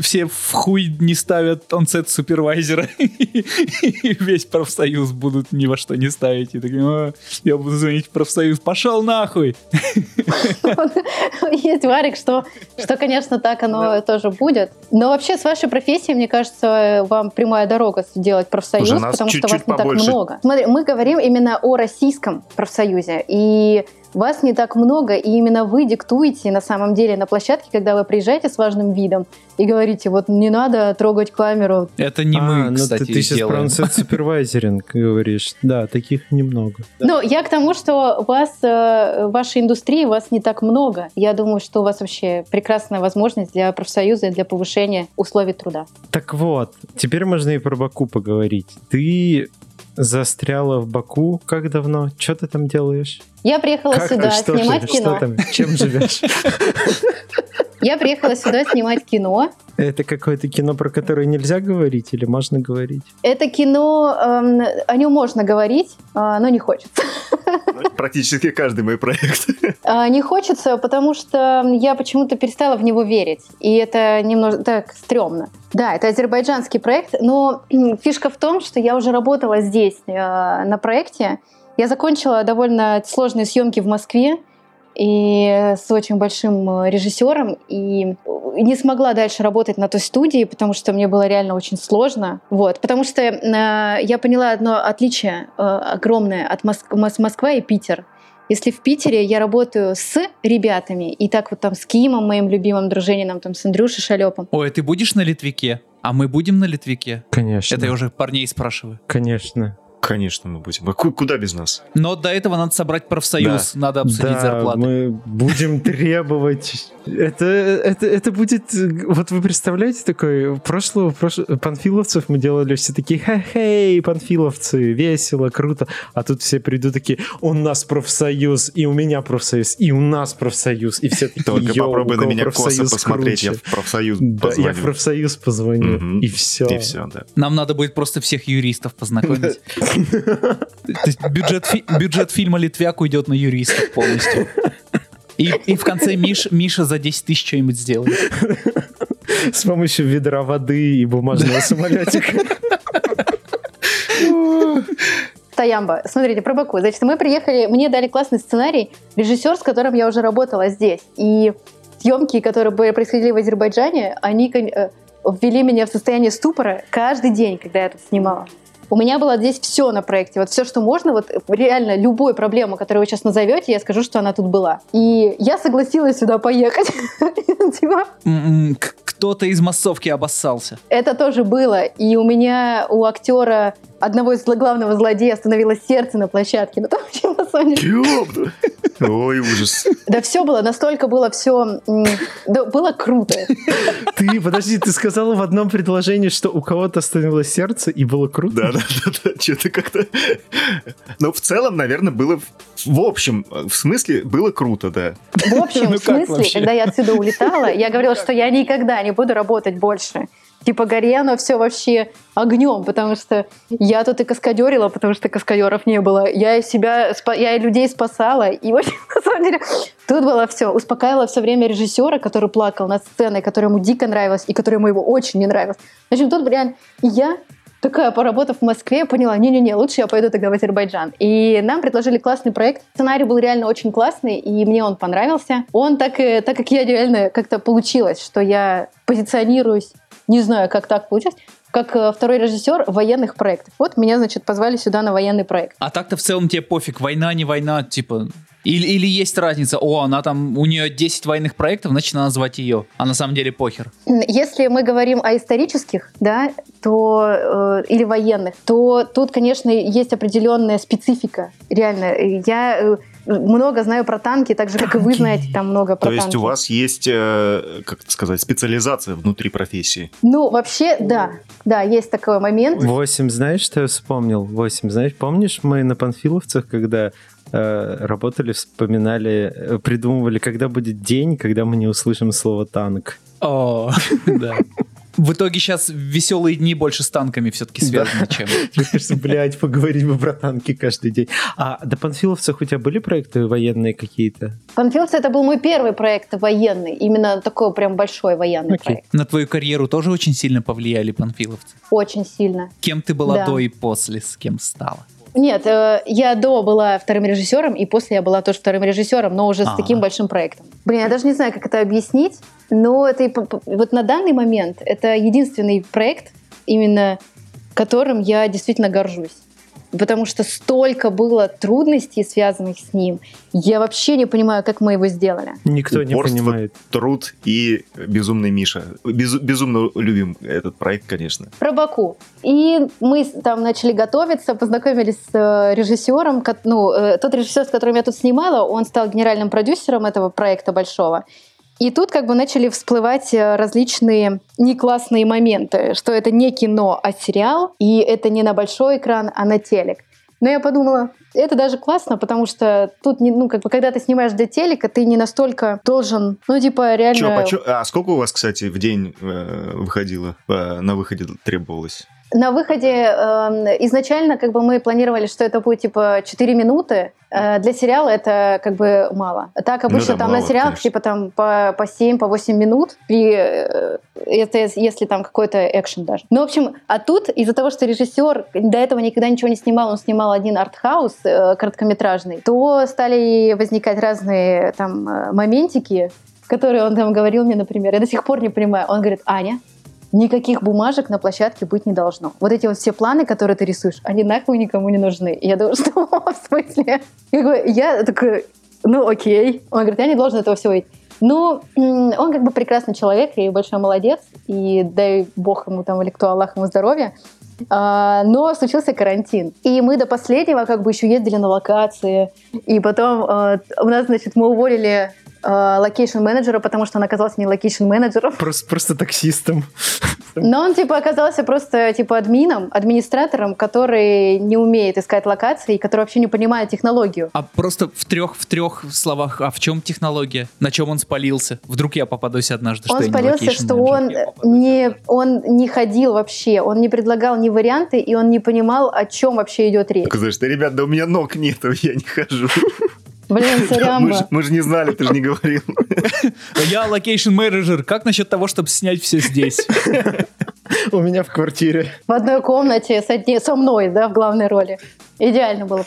[SPEAKER 1] все в хуй не ставят онсет супервайзера и весь профсоюз будут ни во что не ставить. И такие, «А, я буду звонить в профсоюз, пошел нахуй.
[SPEAKER 3] Есть варик, что, что, конечно, так оно тоже будет. Но вообще с вашей профессией, мне кажется, вам прямая дорога сделать профсоюз,
[SPEAKER 4] Уже нас
[SPEAKER 3] потому что вас не
[SPEAKER 4] побольше.
[SPEAKER 3] так много. Смотри, мы говорим именно о российском профсоюзе. И вас не так много, и именно вы диктуете на самом деле на площадке, когда вы приезжаете с важным видом и говорите, вот не надо трогать камеру.
[SPEAKER 1] Это не
[SPEAKER 2] А,
[SPEAKER 1] мы,
[SPEAKER 2] ну
[SPEAKER 1] кстати,
[SPEAKER 2] ты, ты сейчас про
[SPEAKER 1] делаем.
[SPEAKER 2] онсет супервайзеринг говоришь. Да, таких немного. Да.
[SPEAKER 3] Ну, я к тому, что вас, э, в вашей индустрии вас не так много. Я думаю, что у вас вообще прекрасная возможность для профсоюза и для повышения условий труда.
[SPEAKER 2] Так вот, теперь можно и про Баку поговорить. Ты застряла в Баку как давно? Что ты там делаешь?
[SPEAKER 3] Я приехала
[SPEAKER 2] Как
[SPEAKER 3] сюда
[SPEAKER 2] что
[SPEAKER 3] снимать
[SPEAKER 2] ты-
[SPEAKER 3] кино.
[SPEAKER 2] Что там? Чем живешь?
[SPEAKER 3] Я приехала сюда снимать кино.
[SPEAKER 2] Это какое-то кино, про которое нельзя говорить или можно говорить?
[SPEAKER 3] Это кино, эм, о нем можно говорить, а, но не хочется.
[SPEAKER 4] Практически каждый мой проект.
[SPEAKER 3] А, Не хочется, потому что я почему-то перестала в него верить. И это немного так стрёмно. Да, это азербайджанский проект, но фишка в том, что я уже работала здесь э, на проекте. Я закончила довольно сложные съемки в Москве и с очень большим э, режиссером и не смогла дальше работать на той студии, потому что мне было реально очень сложно. Вот, потому что э, я поняла одно отличие э, огромное от Моск- Мос- Москва и Питер. Если в Питере я работаю с ребятами, и так вот там с Кимом, моим любимым друженином, там с Андрюшей Шалепом,
[SPEAKER 1] Ой, ты будешь на Литвике? А мы будем на Литвике?
[SPEAKER 2] Конечно.
[SPEAKER 1] Это я уже парней спрашиваю.
[SPEAKER 2] Конечно.
[SPEAKER 4] Конечно, мы будем. А ку- Куда без нас?
[SPEAKER 1] Но до этого надо собрать профсоюз, надо обсудить
[SPEAKER 2] да,
[SPEAKER 1] зарплаты.
[SPEAKER 2] мы будем требовать. Это, это, это будет... Вот вы представляете такой... Прошлого, прошлого панфиловцев мы делали все такие, хе-хей, панфиловцы, весело, круто. А тут все придут такие, у нас профсоюз, и у меня профсоюз, и у нас профсоюз. И все такие,
[SPEAKER 4] Только
[SPEAKER 2] «Йоу,
[SPEAKER 4] попробуй на меня косо посмотреть. Я
[SPEAKER 2] круче?»
[SPEAKER 4] в профсоюз
[SPEAKER 2] Да, я
[SPEAKER 4] позвоню.
[SPEAKER 2] в профсоюз позвоню, и все.
[SPEAKER 4] И все, да.
[SPEAKER 1] Нам надо будет просто всех юристов познакомить. То есть бюджет, фи- бюджет фильма «Литвяк» уйдет на юристов полностью. И, и в конце Миш, Миша за 10 тысяч что-нибудь сделает.
[SPEAKER 2] С помощью ведра воды и бумажного самолетика.
[SPEAKER 3] Стоямба. Смотрите, про Баку. Значит, мы приехали, мне дали классный сценарий, режиссер, с которым я уже работала здесь. И съемки, которые происходили в Азербайджане, они э, ввели меня в состояние ступора каждый день, когда я тут снимала. У меня было здесь все на проекте. Вот все, что можно, вот реально любую проблему, которую вы сейчас назовете, я скажу, что она тут была. И я согласилась сюда поехать.
[SPEAKER 1] М-м, кто-то из массовки обоссался.
[SPEAKER 3] Это тоже было. И у меня, у актера одного из главного злодея остановилось сердце на площадке. Ну там вообще на самом деле...
[SPEAKER 4] Ой, ужас.
[SPEAKER 3] Да все было, настолько было все... Да, было круто.
[SPEAKER 2] Ты, подожди, ты сказала в одном предложении, что у кого-то остановилось сердце, и было круто?
[SPEAKER 4] Да, да, да, да, что-то как-то... Но в целом, наверное, было... В общем, в смысле, было круто, да.
[SPEAKER 3] В общем, ну, в смысле, когда я отсюда улетала, я говорила, что я никогда не буду работать больше типа горе оно все вообще огнем, потому что я тут и каскадерила, потому что каскадеров не было. Я и себя, я и людей спасала. И вообще, на самом деле, тут было все. Успокаивала все время режиссера, который плакал над сценой, которая ему дико нравилась и которая ему очень не нравилась. В общем, тут реально я такая, поработав в Москве, поняла, не-не-не, лучше я пойду тогда в Азербайджан. И нам предложили классный проект. Сценарий был реально очень классный, и мне он понравился. Он так, и, так как я реально как-то получилось, что я позиционируюсь не знаю, как так получилось, как э, второй режиссер военных проектов. Вот меня, значит, позвали сюда на военный проект.
[SPEAKER 1] А так-то в целом тебе пофиг, война, не война, типа... Или, или есть разница, о, она там, у нее 10 военных проектов, значит, надо звать ее. А на самом деле похер.
[SPEAKER 3] Если мы говорим о исторических, да, то, э, или военных, то тут, конечно, есть определенная специфика. Реально, я э, много знаю про танки, так же, как и вы знаете там много про
[SPEAKER 4] танки.
[SPEAKER 3] То
[SPEAKER 4] есть у вас есть, э, как сказать, специализация внутри профессии?
[SPEAKER 3] Ну, вообще, да. Да, есть такой момент.
[SPEAKER 2] Восемь, знаешь, что я вспомнил? Восемь, знаешь, помнишь, мы на Панфиловцах, когда э, работали, вспоминали, э, придумывали, когда будет день, когда мы не услышим слово «танк».
[SPEAKER 1] О, да. В итоге сейчас веселые дни больше с танками все-таки связаны, чем...
[SPEAKER 2] Мне кажется, блядь, поговорить бы про танки каждый день. А до Панфиловцах у тебя были проекты военные какие-то?
[SPEAKER 3] Панфиловцы это был мой первый проект военный, именно такой прям большой военный okay. проект.
[SPEAKER 1] На твою карьеру тоже очень сильно повлияли Панфиловцы?
[SPEAKER 3] Очень сильно.
[SPEAKER 1] Кем ты была да. до и после, с кем стала?
[SPEAKER 3] Нет, э, я до была вторым режиссером, и после я была тоже вторым режиссером, но уже с А-а-а. таким большим проектом. Блин, я даже не знаю, как это объяснить, но это вот на данный момент это единственный проект, именно которым я действительно горжусь потому что столько было трудностей, связанных с ним. Я вообще не понимаю, как мы его сделали.
[SPEAKER 2] Никто Упорство, не понимает.
[SPEAKER 4] труд и безумный Миша. Без, безумно любим этот проект, конечно.
[SPEAKER 3] Про Баку. И мы там начали готовиться, познакомились с э, режиссером. Ну, э, тот режиссер, с которым я тут снимала, он стал генеральным продюсером этого проекта большого. И тут как бы начали всплывать э, различные неклассные моменты, что это не кино, а сериал, и это не на большой экран, а на телек. Но я подумала, это даже классно, потому что тут, ну, как бы, когда ты снимаешь для телека, ты не настолько должен, ну, типа, реально... Чё,
[SPEAKER 4] почё... А сколько у вас, кстати, в день э, выходило, э, на выходе требовалось?
[SPEAKER 3] На выходе э, изначально как бы мы планировали, что это будет типа 4 минуты. Э, для сериала это как бы мало. Так обычно ну, да, там мало, на сериалах конечно. типа там по, по 7, по 8 минут, при, э, это если там какой-то экшен даже. Ну, в общем, а тут из-за того, что режиссер до этого никогда ничего не снимал, он снимал один артхаус э, короткометражный, то стали возникать разные там э, моментики, которые он там говорил мне, например. Я до сих пор не понимаю. Он говорит, Аня, никаких бумажек на площадке быть не должно. Вот эти вот все планы, которые ты рисуешь, они нахуй никому не нужны. И я думаю, что в смысле? Я, такой, ну окей. Он говорит, я не должен этого всего видеть. Ну, он как бы прекрасный человек и большой молодец, и дай бог ему там, или кто, Аллах ему здоровья. А, но случился карантин. И мы до последнего как бы еще ездили на локации. И потом а, у нас, значит, мы уволили location-менеджера, потому что он оказался не location-менеджером.
[SPEAKER 2] Просто, просто таксистом.
[SPEAKER 3] Но он, типа, оказался просто, типа, админом, администратором, который не умеет искать локации, который вообще не понимает технологию.
[SPEAKER 1] А просто в трех, в трех словах, а в чем технология? На чем он спалился? Вдруг я попадусь однажды,
[SPEAKER 3] он
[SPEAKER 1] что
[SPEAKER 3] спалился, что он не, он не ходил вообще, он не предлагал ни варианты, и он не понимал, о чем вообще идет речь.
[SPEAKER 4] Сказать, что, ребят, да у меня ног нету, я не хожу.
[SPEAKER 3] Блин, сорямба.
[SPEAKER 4] Мы, мы же не знали, ты же не говорил.
[SPEAKER 1] Я location менеджер. Как насчет того, чтобы снять все здесь?
[SPEAKER 2] У меня в квартире.
[SPEAKER 3] В одной комнате с одни- со мной, да, в главной роли. Идеально было.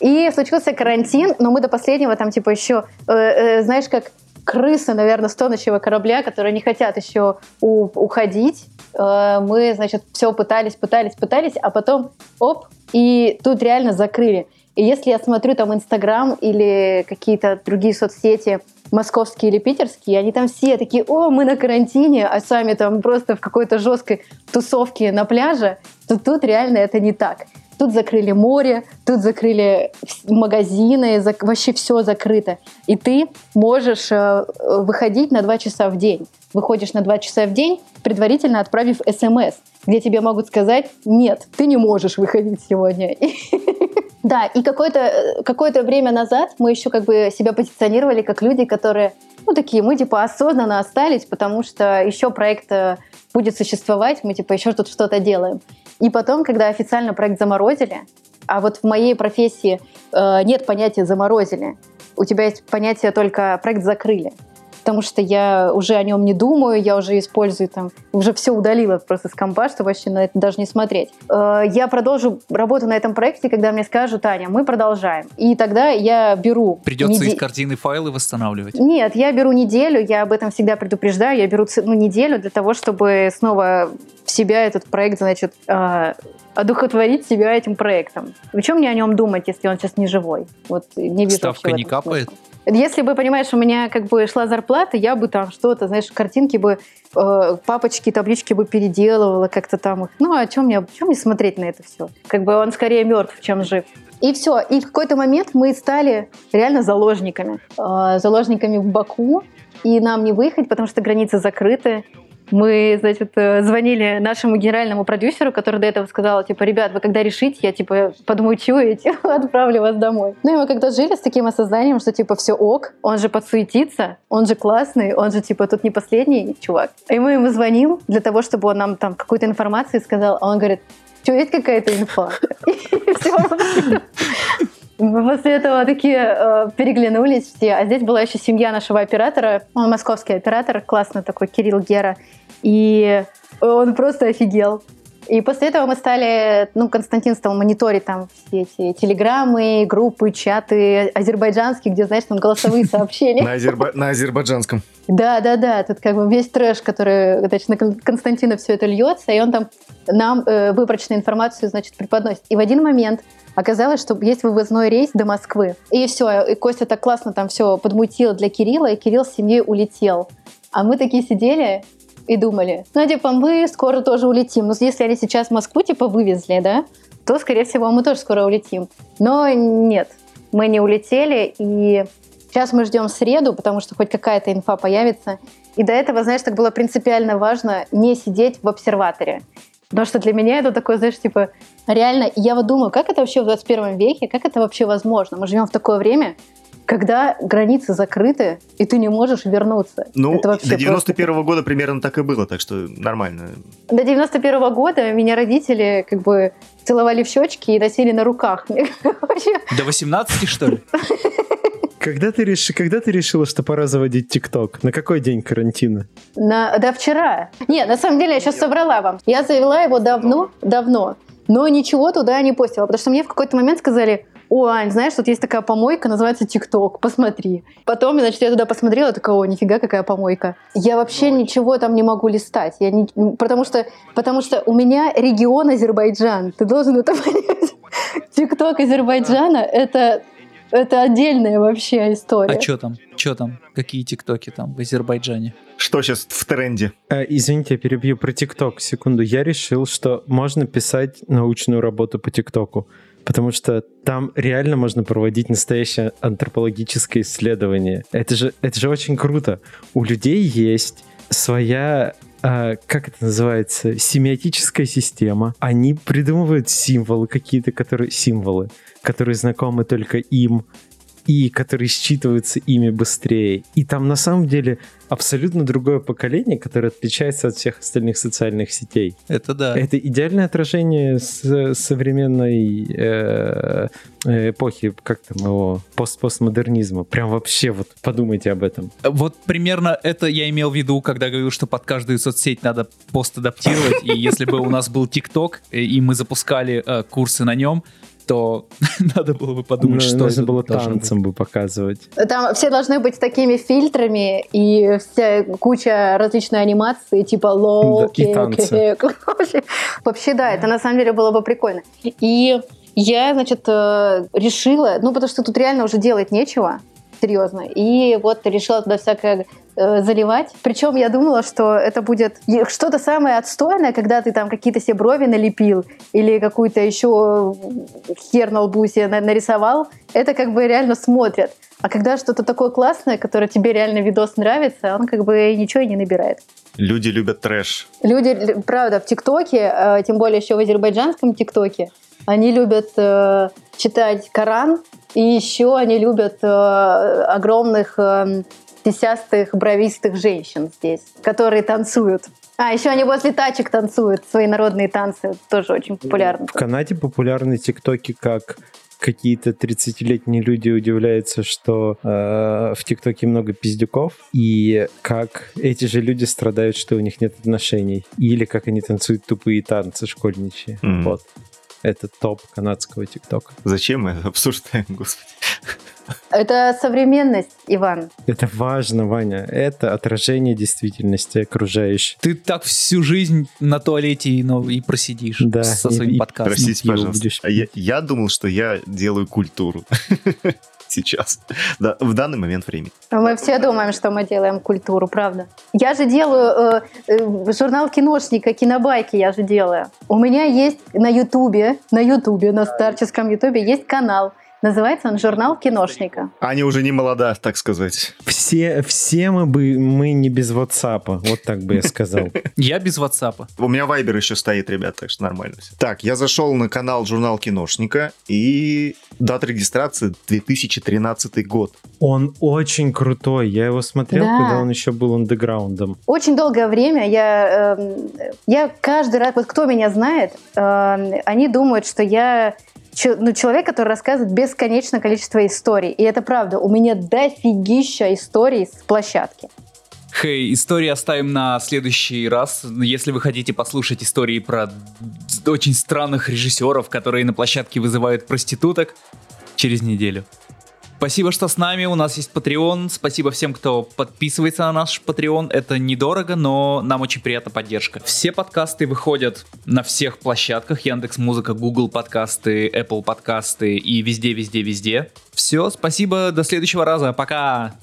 [SPEAKER 3] И случился карантин, но мы до последнего там типа еще, э, э, знаешь, как крысы, наверное, с тонущего корабля, которые не хотят еще у- уходить. Э, мы, значит, все пытались, пытались, пытались, а потом оп, и тут реально закрыли. И если я смотрю там Инстаграм или какие-то другие соцсети, московские или питерские, они там все такие, о, мы на карантине, а сами там просто в какой-то жесткой тусовке на пляже, то тут реально это не так. Тут закрыли море, тут закрыли магазины, зак- вообще все закрыто. И ты можешь э, выходить на два часа в день. Выходишь на два часа в день, предварительно отправив смс, где тебе могут сказать, нет, ты не можешь выходить сегодня. Да, и какое-то э, какое время назад мы еще как бы себя позиционировали как люди, которые, ну, такие, мы типа осознанно остались, потому что еще проект э, будет существовать, мы типа еще тут что-то делаем. И потом, когда официально проект заморозили, а вот в моей профессии э, нет понятия заморозили, у тебя есть понятие только проект закрыли. Потому что я уже о нем не думаю, я уже использую там, уже все удалила просто с компа, чтобы вообще на это даже не смотреть. Э, Я продолжу работу на этом проекте, когда мне скажут, Таня, мы продолжаем. И тогда я беру...
[SPEAKER 1] Придется
[SPEAKER 3] неде-
[SPEAKER 1] из картины файлы восстанавливать.
[SPEAKER 3] нет, я беру неделю, я об этом всегда предупреждаю, я беру ну, неделю для того, чтобы снова в себя этот проект, значит, э, одухотворить себя этим проектом. В чем мне о нем думать, если он сейчас не живой? Вот не вижу
[SPEAKER 1] Ставка не капает?
[SPEAKER 3] смысла. Если бы, понимаешь, у меня как бы шла зарплата, я бы там что-то, знаешь, картинки бы, э, папочки, таблички бы переделывала как-то там их. Ну, а чем мне, чем мне смотреть на это все? Как бы он скорее мертв, чем жив. И все. И в какой-то момент мы стали реально заложниками. Э, заложниками в Баку. И нам не выехать, потому что границы закрыты. Мы, значит, э, звонили нашему генеральному продюсеру, который до этого сказал, типа, ребят, вы когда решите, я, типа, подмучу и типа, отправлю вас домой. Ну и мы когда жили с таким осознанием, что, типа, все ок, он же подсуетится, он же классный, он же, типа, тут не последний чувак. И мы ему звоним для того, чтобы он нам там какую-то информацию сказал, а он говорит, что, есть какая-то инфа? Мы после этого такие э, переглянулись все. А здесь была еще семья нашего оператора. Он московский оператор, классный такой, Кирилл Гера. И он просто офигел. И после этого мы стали, ну, Константин стал мониторить там все эти телеграммы, группы, чаты азербайджанские, где, знаешь, там голосовые сообщения.
[SPEAKER 4] На, азерба- на азербайджанском.
[SPEAKER 3] Да, да, да, тут как бы весь трэш, который, значит, на Кон- Константина все это льется, и он там нам э, выборочную информацию, значит, преподносит. И в один момент оказалось, что есть вывозной рейс до Москвы. И все, и Костя так классно там все подмутил для Кирилла, и Кирилл с семьей улетел. А мы такие сидели и думали, ну, типа, мы скоро тоже улетим. Но если они сейчас Москву, типа, вывезли, да, то, скорее всего, мы тоже скоро улетим. Но нет, мы не улетели, и сейчас мы ждем среду, потому что хоть какая-то инфа появится. И до этого, знаешь, так было принципиально важно не сидеть в обсерваторе. Потому что для меня это такое, знаешь, типа, реально, я вот думаю, как это вообще в 21 веке, как это вообще возможно? Мы живем в такое время, когда границы закрыты, и ты не можешь вернуться.
[SPEAKER 4] Ну,
[SPEAKER 3] это вообще
[SPEAKER 4] до
[SPEAKER 3] просто
[SPEAKER 4] 91 года примерно так и было, так что нормально.
[SPEAKER 3] До 91 года меня родители как бы целовали в щечки и носили на руках.
[SPEAKER 1] До 18, что ли?
[SPEAKER 2] Когда ты, реши, когда ты решила, что пора заводить ТикТок? На какой день карантина?
[SPEAKER 3] на, да вчера. Не, на самом деле я сейчас соврала вам. Я завела его давно, давно, но ничего туда не постила, потому что мне в какой-то момент сказали, о, Ань, знаешь, тут есть такая помойка, называется ТикТок, посмотри. Потом, значит, я туда посмотрела, такая, о, нифига, какая помойка. Я вообще ничего там не могу листать, я не, потому, что, потому что у меня регион Азербайджан, ты должен это понять. ТикТок Азербайджана — это, это отдельная вообще история.
[SPEAKER 1] А что там? Что там? Какие тиктоки там в Азербайджане?
[SPEAKER 4] Что сейчас в тренде?
[SPEAKER 2] Э, Извините, я перебью про ТикТок секунду. Я решил, что можно писать научную работу по ТикТоку, потому что там реально можно проводить настоящее антропологическое исследование. Это же, это же очень круто. У людей есть своя а, как это называется, семиотическая система. Они придумывают символы какие-то, которые символы, которые знакомы только им. и которые считываются ими быстрее. И там на самом деле абсолютно другое поколение, которое отличается от всех остальных социальных сетей.
[SPEAKER 1] Это да.
[SPEAKER 2] Это идеальное отражение с современной э, эпохи, как там его, пост постмодернизма. Прям вообще вот подумайте об этом.
[SPEAKER 1] Вот примерно это я имел в виду, когда говорил, что под каждую соцсеть надо пост адаптировать. И если бы у нас был ТикТок, и мы запускали э, курсы на нем, то надо было бы подумать, ну, что
[SPEAKER 2] нужно было танцем бы показывать.
[SPEAKER 3] Там все должны быть такими фильтрами и вся куча различной анимации, типа low, да, и танцы. Вообще, да, это на самом деле было бы прикольно. И я, значит, э, решила, ну, потому что тут реально уже делать нечего, серьезно. И вот решила туда всякое э, заливать. Причем я думала, что это будет что-то самое отстойное, когда ты там какие-то себе брови налепил или какую-то еще хер на лбу себе нарисовал. Это как бы реально смотрят. А когда что-то такое классное, которое тебе реально видос нравится, он как бы ничего и не набирает.
[SPEAKER 4] Люди любят трэш.
[SPEAKER 3] Люди, правда, в ТикТоке, э, тем более еще в азербайджанском ТикТоке, они любят э, читать Коран, и еще они любят э, огромных э, тесястых, бровистых женщин здесь, которые танцуют. А, еще они возле тачек танцуют, свои народные танцы, тоже очень популярны.
[SPEAKER 2] В Канаде популярны тиктоки как какие-то 30-летние люди удивляются, что э, в ТикТоке много пиздюков, и как эти же люди страдают, что у них нет отношений, или как они танцуют тупые танцы школьничьи. Mm. Вот. Это топ канадского ТикТока.
[SPEAKER 4] Зачем мы обсуждаем, господи?
[SPEAKER 3] Это современность, Иван.
[SPEAKER 2] Это важно, Ваня. Это отражение действительности окружающей.
[SPEAKER 1] Ты так всю жизнь на туалете и, ну, и просидишь да, со своим и, подкастом.
[SPEAKER 4] Простите, пожалуйста. А я, я думал, что я делаю культуру. сейчас, да, в данный момент времени.
[SPEAKER 3] Мы все думаем, что мы делаем культуру, правда. Я же делаю э, э, журнал киношника, кинобайки я же делаю. У меня есть на Ютубе, на Ютубе, на старческом Ютубе есть канал, Называется он «Журнал киношника».
[SPEAKER 4] Аня уже не молода, так сказать.
[SPEAKER 2] Все, все мы бы мы не без WhatsApp, вот так бы я сказал.
[SPEAKER 1] Я без WhatsApp.
[SPEAKER 4] У меня Вайбер еще стоит, ребят, так что нормально все. Так, я зашел на канал «Журнал киношника» и дата регистрации 2013 год.
[SPEAKER 2] Он очень крутой. Я его смотрел, да. когда он еще был андеграундом.
[SPEAKER 3] Очень долгое время я, э, я каждый раз, вот кто меня знает, э, они думают, что я ну, человек, который рассказывает бесконечное количество историй. И это правда. У меня дофигища историй с площадки.
[SPEAKER 1] Хей, hey, истории оставим на следующий раз. Если вы хотите послушать истории про очень странных режиссеров, которые на площадке вызывают проституток, через неделю. Спасибо, что с нами. У нас есть Patreon. Спасибо всем, кто подписывается на наш Patreon. Это недорого, но нам очень приятна поддержка. Все подкасты выходят на всех площадках. Яндекс Музыка, Google подкасты, Apple подкасты и везде, везде, везде. Все, спасибо. До следующего раза. Пока.